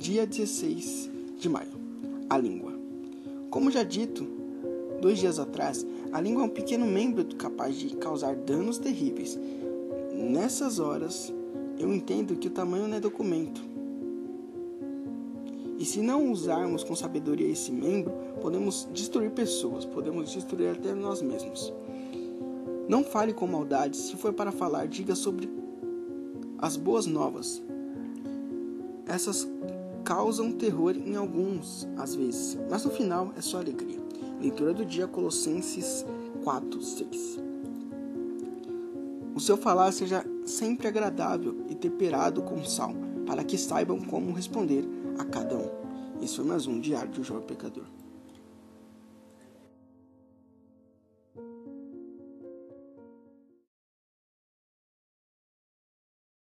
dia 16 de maio. A língua. Como já dito dois dias atrás, a língua é um pequeno membro capaz de causar danos terríveis. Nessas horas, eu entendo que o tamanho não é documento. E se não usarmos com sabedoria esse membro, podemos destruir pessoas, podemos destruir até nós mesmos. Não fale com maldade, se for para falar, diga sobre as boas novas. Essas causam terror em alguns, às vezes, mas no final é só alegria. Leitura do dia Colossenses 4, 6. O seu falar seja sempre agradável e temperado com sal, para que saibam como responder a cada um. Isso foi mais um Diário de um Jovem Pecador.